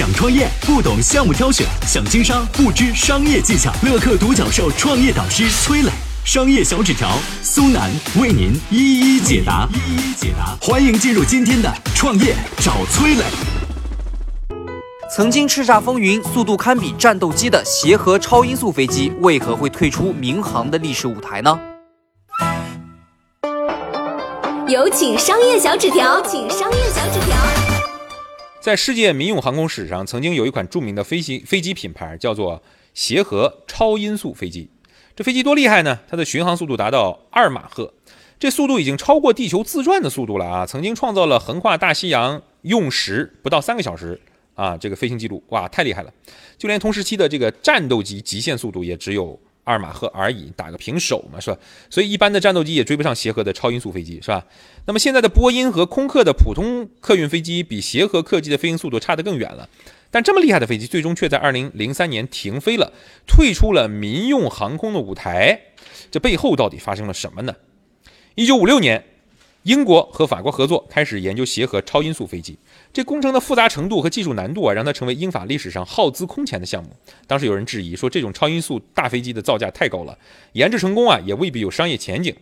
想创业不懂项目挑选，想经商不知商业技巧。乐客独角兽创业导师崔磊，商业小纸条苏南为您一一解答。一一解答，欢迎进入今天的创业找崔磊。曾经叱咤风云、速度堪比战斗机的协和超音速飞机，为何会退出民航的历史舞台呢？有请商业小纸条，请商业小纸条。在世界民用航空史上，曾经有一款著名的飞行飞机品牌，叫做协和超音速飞机。这飞机多厉害呢？它的巡航速度达到二马赫，这速度已经超过地球自转的速度了啊！曾经创造了横跨大西洋用时不到三个小时啊这个飞行记录，哇，太厉害了！就连同时期的这个战斗机极限速度也只有。二马赫而已，打个平手嘛，是吧？所以一般的战斗机也追不上协和的超音速飞机，是吧？那么现在的波音和空客的普通客运飞机比协和客机的飞行速度差得更远了。但这么厉害的飞机，最终却在二零零三年停飞了，退出了民用航空的舞台。这背后到底发生了什么呢？一九五六年。英国和法国合作开始研究协和超音速飞机，这工程的复杂程度和技术难度啊，让它成为英法历史上耗资空前的项目。当时有人质疑说，这种超音速大飞机的造价太高了，研制成功啊也未必有商业前景。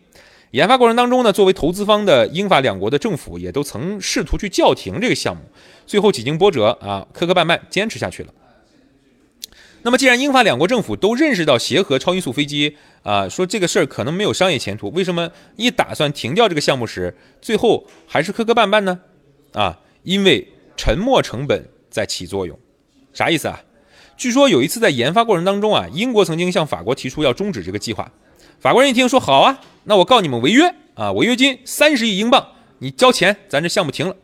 研发过程当中呢，作为投资方的英法两国的政府也都曾试图去叫停这个项目，最后几经波折啊，磕磕绊绊坚持下去了。那么，既然英法两国政府都认识到协和超音速飞机啊，说这个事儿可能没有商业前途，为什么一打算停掉这个项目时，最后还是磕磕绊绊呢？啊，因为沉没成本在起作用。啥意思啊？据说有一次在研发过程当中啊，英国曾经向法国提出要终止这个计划，法国人一听说好啊，那我告你们违约啊，违约金三十亿英镑，你交钱，咱这项目停了。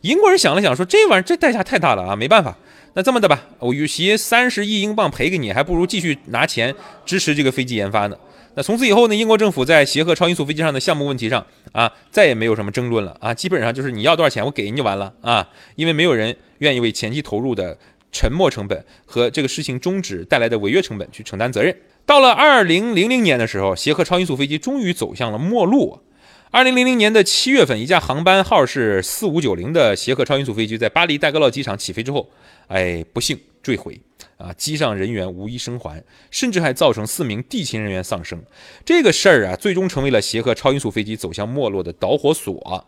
英国人想了想说，这玩意儿这代价太大了啊，没办法。那这么的吧，我与其三十亿英镑赔给你，还不如继续拿钱支持这个飞机研发呢。那从此以后呢，英国政府在协和超音速飞机上的项目问题上啊，再也没有什么争论了啊，基本上就是你要多少钱，我给你就完了啊，因为没有人愿意为前期投入的沉没成本和这个事情终止带来的违约成本去承担责任。到了二零零零年的时候，协和超音速飞机终于走向了末路。二零零零年的七月份，一架航班号是四五九零的协和超音速飞机在巴黎戴高乐机场起飞之后，哎，不幸坠毁啊！机上人员无一生还，甚至还造成四名地勤人员丧生。这个事儿啊，最终成为了协和超音速飞机走向没落的导火索。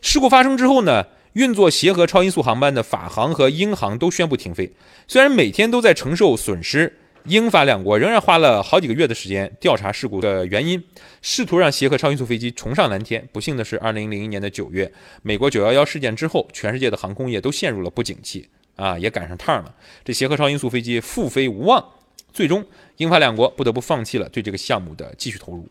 事故发生之后呢，运作协和超音速航班的法航和英航都宣布停飞，虽然每天都在承受损失。英法两国仍然花了好几个月的时间调查事故的原因，试图让协和超音速飞机重上蓝天。不幸的是，二零零一年的九月，美国九幺幺事件之后，全世界的航空业都陷入了不景气啊，也赶上趟了。这协和超音速飞机复飞无望，最终英法两国不得不放弃了对这个项目的继续投入。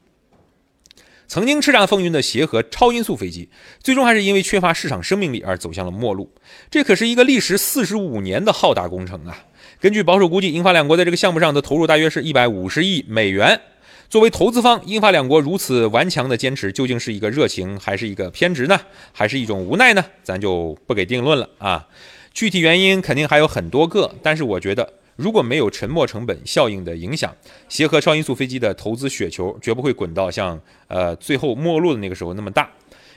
曾经叱咤风云的协和超音速飞机，最终还是因为缺乏市场生命力而走向了末路。这可是一个历时四十五年的浩大工程啊！根据保守估计，英法两国在这个项目上的投入大约是一百五十亿美元。作为投资方，英法两国如此顽强的坚持，究竟是一个热情，还是一个偏执呢？还是一种无奈呢？咱就不给定论了啊。具体原因肯定还有很多个，但是我觉得，如果没有沉没成本效应的影响，协和超音速飞机的投资雪球绝不会滚到像呃最后没落的那个时候那么大。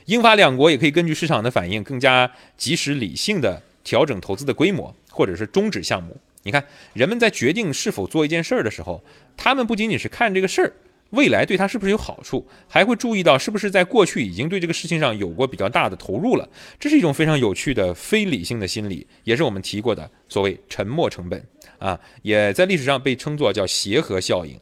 英法两国也可以根据市场的反应，更加及时理性的调整投资的规模，或者是终止项目。你看，人们在决定是否做一件事儿的时候，他们不仅仅是看这个事儿未来对他是不是有好处，还会注意到是不是在过去已经对这个事情上有过比较大的投入了。这是一种非常有趣的非理性的心理，也是我们提过的所谓沉没成本啊，也在历史上被称作叫协和效应。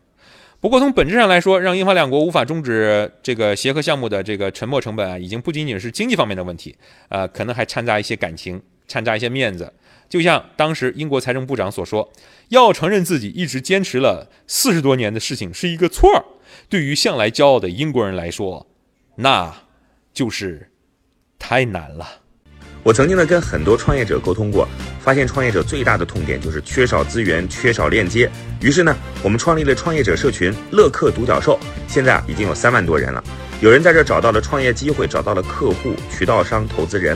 不过从本质上来说，让英法两国无法终止这个协和项目的这个沉没成本啊，已经不仅仅是经济方面的问题，呃，可能还掺杂一些感情，掺杂一些面子。就像当时英国财政部长所说，要承认自己一直坚持了四十多年的事情是一个错儿，对于向来骄傲的英国人来说，那就是太难了。我曾经呢跟很多创业者沟通过，发现创业者最大的痛点就是缺少资源、缺少链接。于是呢，我们创立了创业者社群“乐客独角兽”，现在啊已经有三万多人了。有人在这找到了创业机会，找到了客户、渠道商、投资人。